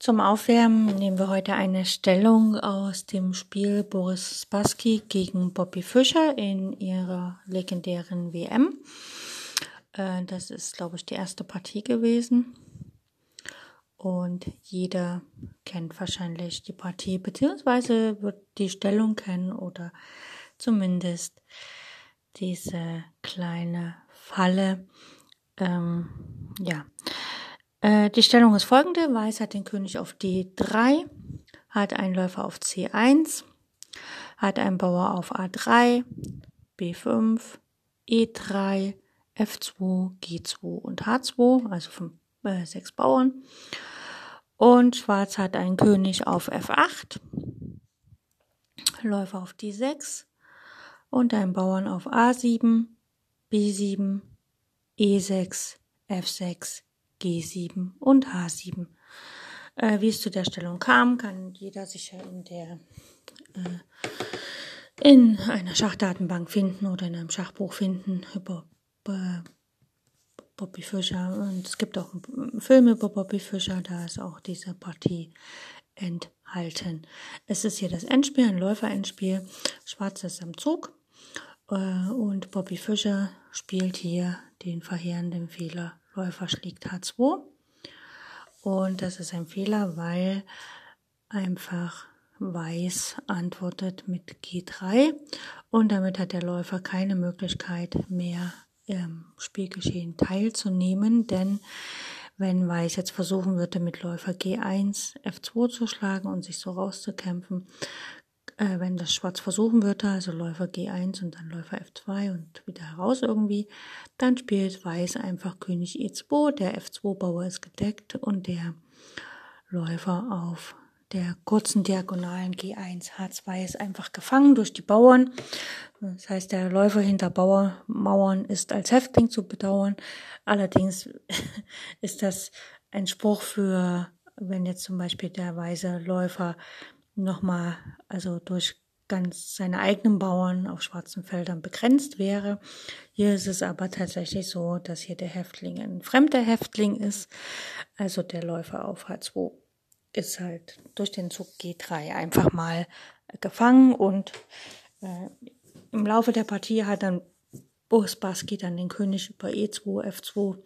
Zum Aufwärmen nehmen wir heute eine Stellung aus dem Spiel Boris Spassky gegen Bobby Fischer in ihrer legendären WM. Äh, das ist, glaube ich, die erste Partie gewesen. Und jeder kennt wahrscheinlich die Partie, beziehungsweise wird die Stellung kennen oder zumindest diese kleine Falle. Ähm, ja, äh, die Stellung ist folgende. Weiß hat den König auf D3, hat einen Läufer auf C1, hat einen Bauer auf A3, B5, E3, F2, G2 und H2, also fünf, äh, sechs Bauern. Und Schwarz hat einen König auf F8, Läufer auf D6 und einen Bauern auf A7, B7, E6, F6, G7 und H7. Äh, wie es zu der Stellung kam, kann jeder sicher in der äh, in einer Schachdatenbank finden oder in einem Schachbuch finden über äh, Bobby Fischer. Und es gibt auch einen Film über Bobby Fischer, da ist auch diese Partie enthalten. Es ist hier das Endspiel, ein Läufer-Endspiel. Schwarz ist am Zug. Äh, und Bobby Fischer spielt hier den verheerenden Fehler Läufer schlägt H2. Und das ist ein Fehler, weil einfach Weiß antwortet mit G3 und damit hat der Läufer keine Möglichkeit mehr im Spielgeschehen teilzunehmen, denn wenn Weiß jetzt versuchen würde, mit Läufer G1 F2 zu schlagen und sich so rauszukämpfen, äh, wenn das Schwarz versuchen würde, also Läufer G1 und dann Läufer F2 und wieder heraus irgendwie, dann spielt Weiß einfach König E2, der F2-Bauer ist gedeckt und der Läufer auf der kurzen Diagonalen G1, H2 ist einfach gefangen durch die Bauern. Das heißt, der Läufer hinter Bauernmauern ist als Häftling zu bedauern. Allerdings ist das ein Spruch für, wenn jetzt zum Beispiel der weiße Läufer nochmal, also durch ganz seine eigenen Bauern auf schwarzen Feldern begrenzt wäre. Hier ist es aber tatsächlich so, dass hier der Häftling ein fremder Häftling ist. Also der Läufer auf H2 ist halt durch den Zug G3 einfach mal gefangen und äh, im Laufe der Partie hat dann Boris Baski dann den König über E2, F2,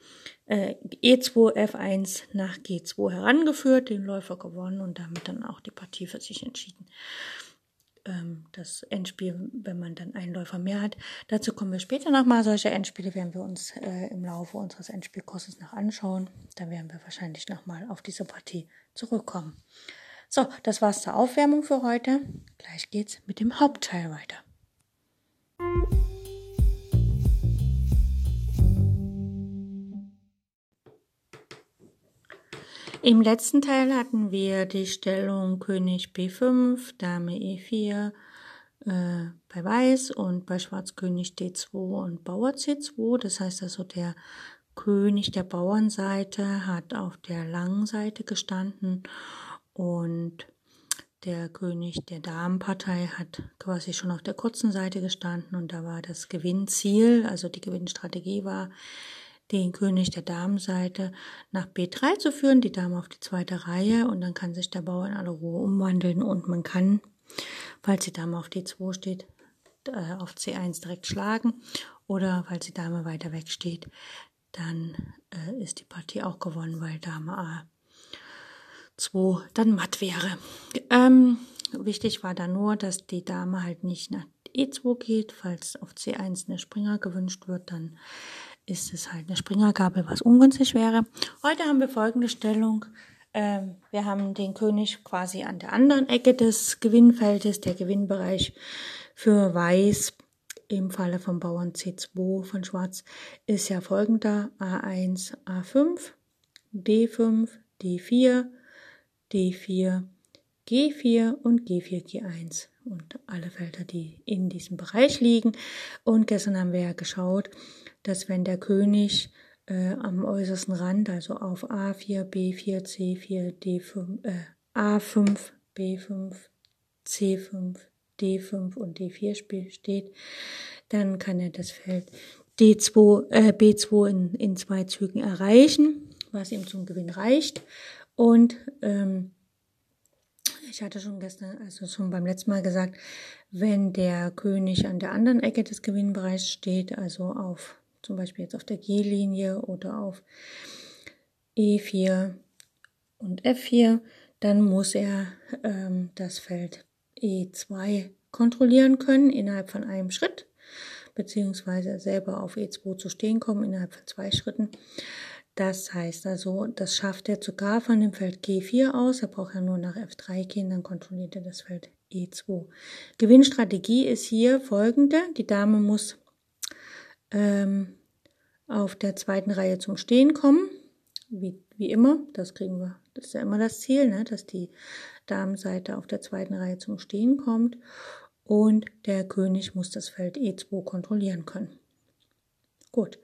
äh, E2, F1 nach G2 herangeführt, den Läufer gewonnen und damit dann auch die Partie für sich entschieden. Ähm, das Endspiel, wenn man dann einen Läufer mehr hat. Dazu kommen wir später nochmal. Solche Endspiele werden wir uns äh, im Laufe unseres Endspielkurses noch anschauen. Da werden wir wahrscheinlich nochmal auf diese Partie zurückkommen. So, das war's zur Aufwärmung für heute. Gleich geht's mit dem Hauptteil weiter. Im letzten Teil hatten wir die Stellung König B5, Dame E4 äh, bei Weiß und bei Schwarz König D2 und Bauer C2. Das heißt also, der König der Bauernseite hat auf der langen Seite gestanden und der König der Damenpartei hat quasi schon auf der kurzen Seite gestanden und da war das Gewinnziel, also die Gewinnstrategie war, den König der Damenseite nach B3 zu führen, die Dame auf die zweite Reihe. Und dann kann sich der Bauer in aller Ruhe umwandeln und man kann, falls die Dame auf D2 steht, äh, auf C1 direkt schlagen. Oder falls die Dame weiter weg steht, dann äh, ist die Partie auch gewonnen, weil Dame A2 dann matt wäre. Ähm, wichtig war da nur, dass die Dame halt nicht nach E2 geht, falls auf C1 eine Springer gewünscht wird, dann ist es halt eine Springergabel, was ungünstig wäre. Heute haben wir folgende Stellung. Ähm, wir haben den König quasi an der anderen Ecke des Gewinnfeldes. Der Gewinnbereich für Weiß im Falle vom Bauern C2 von Schwarz ist ja folgender. A1, A5, D5, D4, D4, G4 und G4, G1 und alle Felder, die in diesem Bereich liegen. Und gestern haben wir ja geschaut, dass wenn der König äh, am äußersten Rand, also auf A4, B4, C4, D5, äh, A5, B5, C5, D5 und D4 steht, dann kann er das Feld D2, äh, B2 in, in zwei Zügen erreichen, was ihm zum Gewinn reicht. Und ähm, ich hatte schon gestern, also schon beim letzten Mal gesagt, wenn der König an der anderen Ecke des Gewinnbereichs steht, also auf zum Beispiel jetzt auf der G-Linie oder auf E4 und F4, dann muss er ähm, das Feld E2 kontrollieren können innerhalb von einem Schritt, beziehungsweise selber auf E2 zu stehen kommen innerhalb von zwei Schritten. Das heißt also, das schafft er sogar von dem Feld G4 aus. Er braucht ja nur nach F3 gehen, dann kontrolliert er das Feld E2. Gewinnstrategie ist hier folgende. Die Dame muss ähm, auf der zweiten Reihe zum Stehen kommen. Wie, wie immer, das kriegen wir, das ist ja immer das Ziel, ne, dass die Damenseite auf der zweiten Reihe zum Stehen kommt und der König muss das Feld E2 kontrollieren können. Gut,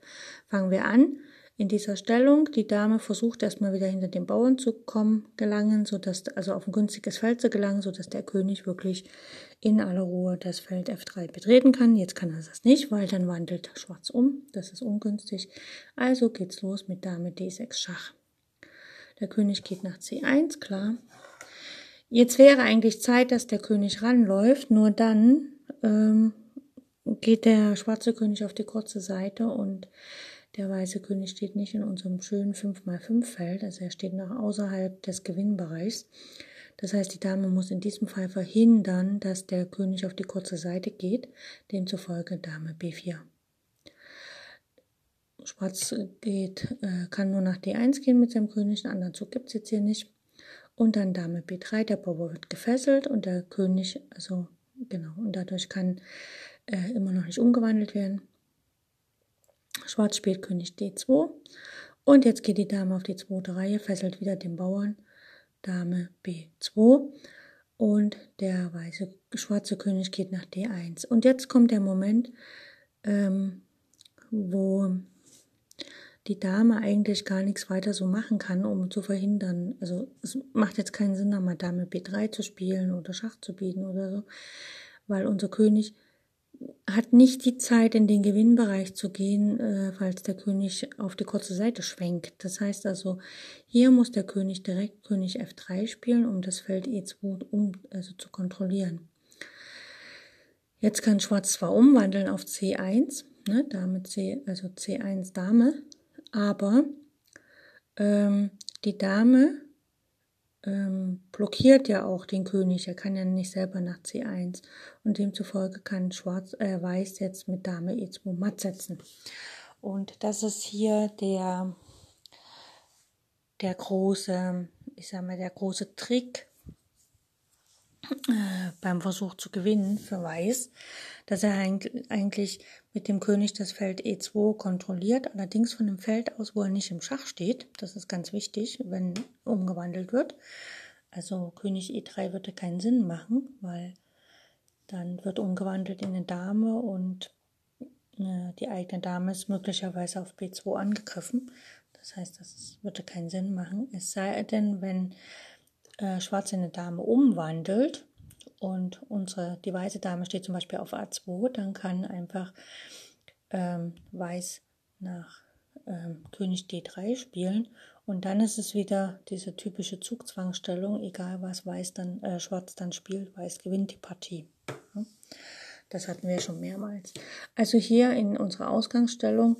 fangen wir an in dieser Stellung. Die Dame versucht erstmal wieder hinter den Bauern zu kommen, gelangen, sodass, also auf ein günstiges Feld zu gelangen, sodass der König wirklich in aller Ruhe das Feld F3 betreten kann. Jetzt kann er das nicht, weil dann wandelt Schwarz um. Das ist ungünstig. Also geht's los mit Dame D6 Schach. Der König geht nach C1, klar. Jetzt wäre eigentlich Zeit, dass der König ranläuft, nur dann ähm, geht der schwarze König auf die kurze Seite und der weiße König steht nicht in unserem schönen 5x5 Feld, also er steht noch außerhalb des Gewinnbereichs. Das heißt, die Dame muss in diesem Fall verhindern, dass der König auf die kurze Seite geht, demzufolge Dame B4. Schwarz geht, äh, kann nur nach D1 gehen mit seinem König, einen anderen Zug gibt es jetzt hier nicht. Und dann Dame B3, der Bauer wird gefesselt und der König, also genau, und dadurch kann äh, immer noch nicht umgewandelt werden. Schwarz spielt König D2. Und jetzt geht die Dame auf die zweite Reihe, fesselt wieder den Bauern. Dame B2. Und der weiße, schwarze König geht nach D1. Und jetzt kommt der Moment, ähm, wo die Dame eigentlich gar nichts weiter so machen kann, um zu verhindern. Also es macht jetzt keinen Sinn, mal Dame B3 zu spielen oder Schach zu bieten oder so, weil unser König hat nicht die Zeit, in den Gewinnbereich zu gehen, äh, falls der König auf die kurze Seite schwenkt. Das heißt also, hier muss der König direkt König F3 spielen, um das Feld E2 um, also zu kontrollieren. Jetzt kann Schwarz zwar umwandeln auf C1, ne, Dame C, also C1 Dame, aber ähm, die Dame ähm, blockiert ja auch den König. Er kann ja nicht selber nach C1 und demzufolge kann Schwarz, äh, Weiß jetzt mit Dame E2 matt setzen. Und das ist hier der der große, ich sag mal, der große Trick beim Versuch zu gewinnen für Weiß, dass er eigentlich mit dem König das Feld E2 kontrolliert, allerdings von dem Feld aus, wo er nicht im Schach steht. Das ist ganz wichtig, wenn umgewandelt wird. Also König E3 würde keinen Sinn machen, weil dann wird umgewandelt in eine Dame und äh, die eigene Dame ist möglicherweise auf B2 angegriffen. Das heißt, das würde keinen Sinn machen. Es sei denn, wenn äh, Schwarz in eine Dame umwandelt, und unsere, die weiße Dame steht zum Beispiel auf A2, dann kann einfach ähm, Weiß nach ähm, König D3 spielen und dann ist es wieder diese typische Zugzwangstellung, egal was Weiß dann, äh, Schwarz dann spielt, Weiß gewinnt die Partie. Ja? Das hatten wir schon mehrmals. Also hier in unserer Ausgangsstellung,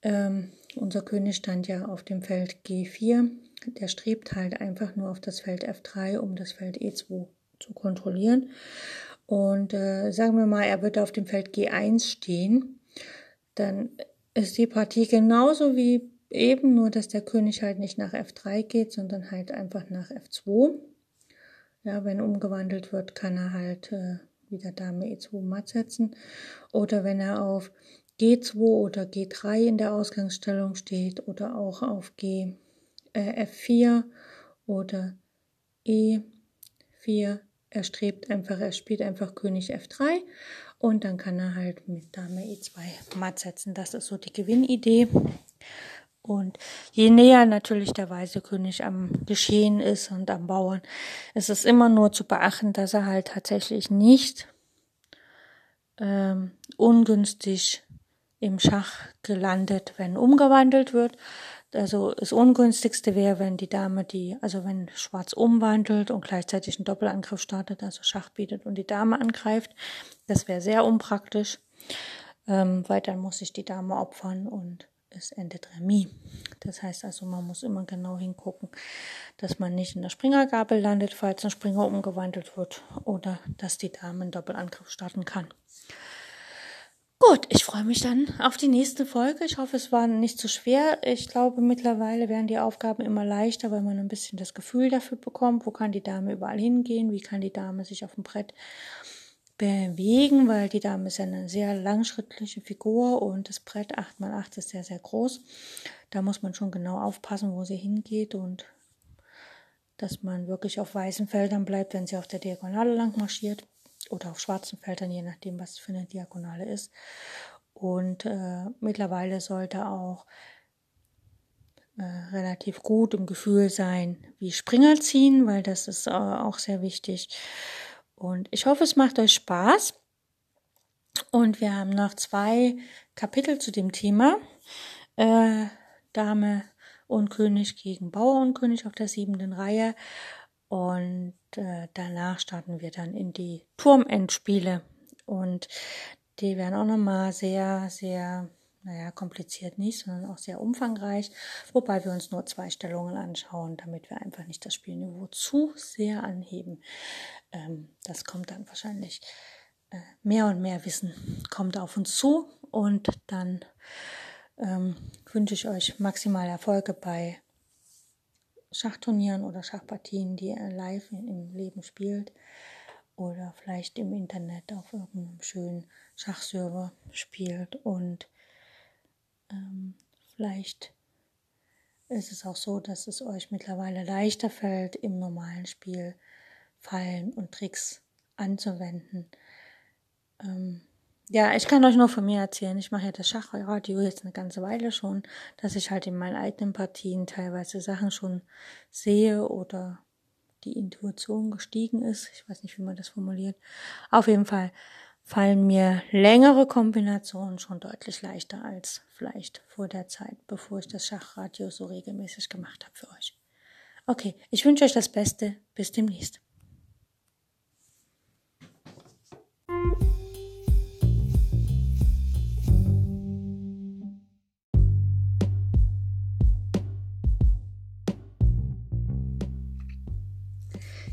ähm, unser König stand ja auf dem Feld G4, der strebt halt einfach nur auf das Feld F3, um das Feld E2 zu kontrollieren. Und äh, sagen wir mal, er wird auf dem Feld G1 stehen, dann ist die Partie genauso wie eben, nur dass der König halt nicht nach F3 geht, sondern halt einfach nach F2. Ja, wenn umgewandelt wird, kann er halt äh, wieder Dame E2 matt setzen. Oder wenn er auf G2 oder G3 in der Ausgangsstellung steht oder auch auf G äh, F4 oder E4. Er strebt einfach, er spielt einfach König F3 und dann kann er halt mit Dame E2 matt setzen. Das ist so die Gewinnidee. Und je näher natürlich der weiße König am Geschehen ist und am Bauern, ist es immer nur zu beachten, dass er halt tatsächlich nicht ähm, ungünstig im Schach gelandet, wenn umgewandelt wird. Also das Ungünstigste wäre, wenn die Dame die, also wenn Schwarz umwandelt und gleichzeitig einen Doppelangriff startet, also Schach bietet und die Dame angreift. Das wäre sehr unpraktisch, ähm, weil dann muss sich die Dame opfern und es endet Remis. Das heißt also, man muss immer genau hingucken, dass man nicht in der Springergabel landet, falls ein Springer umgewandelt wird oder dass die Dame einen Doppelangriff starten kann. Gut, ich freue mich dann auf die nächste Folge. Ich hoffe, es war nicht zu schwer. Ich glaube, mittlerweile werden die Aufgaben immer leichter, weil man ein bisschen das Gefühl dafür bekommt, wo kann die Dame überall hingehen, wie kann die Dame sich auf dem Brett bewegen, weil die Dame ist ja eine sehr langschrittliche Figur und das Brett 8x8 ist sehr, sehr groß. Da muss man schon genau aufpassen, wo sie hingeht und dass man wirklich auf weißen Feldern bleibt, wenn sie auf der Diagonale lang marschiert oder auf schwarzen Feldern, je nachdem, was für eine Diagonale ist. Und äh, mittlerweile sollte auch äh, relativ gut im Gefühl sein, wie Springer ziehen, weil das ist äh, auch sehr wichtig. Und ich hoffe, es macht euch Spaß. Und wir haben noch zwei Kapitel zu dem Thema. Äh, Dame und König gegen Bauer und König auf der siebenten Reihe. Und äh, danach starten wir dann in die Turmendspiele. Und die werden auch nochmal sehr, sehr, naja, kompliziert nicht, sondern auch sehr umfangreich. Wobei wir uns nur zwei Stellungen anschauen, damit wir einfach nicht das Spielniveau zu sehr anheben. Ähm, das kommt dann wahrscheinlich äh, mehr und mehr Wissen kommt auf uns zu. Und dann ähm, wünsche ich euch maximal Erfolge bei Schachturnieren oder Schachpartien, die er live im Leben spielt oder vielleicht im Internet auf irgendeinem schönen Schachserver spielt und ähm, vielleicht ist es auch so, dass es euch mittlerweile leichter fällt, im normalen Spiel Fallen und Tricks anzuwenden. Ähm, ja, ich kann euch nur von mir erzählen. Ich mache ja das Schachradio jetzt eine ganze Weile schon, dass ich halt in meinen eigenen Partien teilweise Sachen schon sehe oder die Intuition gestiegen ist. Ich weiß nicht, wie man das formuliert. Auf jeden Fall fallen mir längere Kombinationen schon deutlich leichter als vielleicht vor der Zeit, bevor ich das Schachradio so regelmäßig gemacht habe für euch. Okay, ich wünsche euch das Beste. Bis demnächst.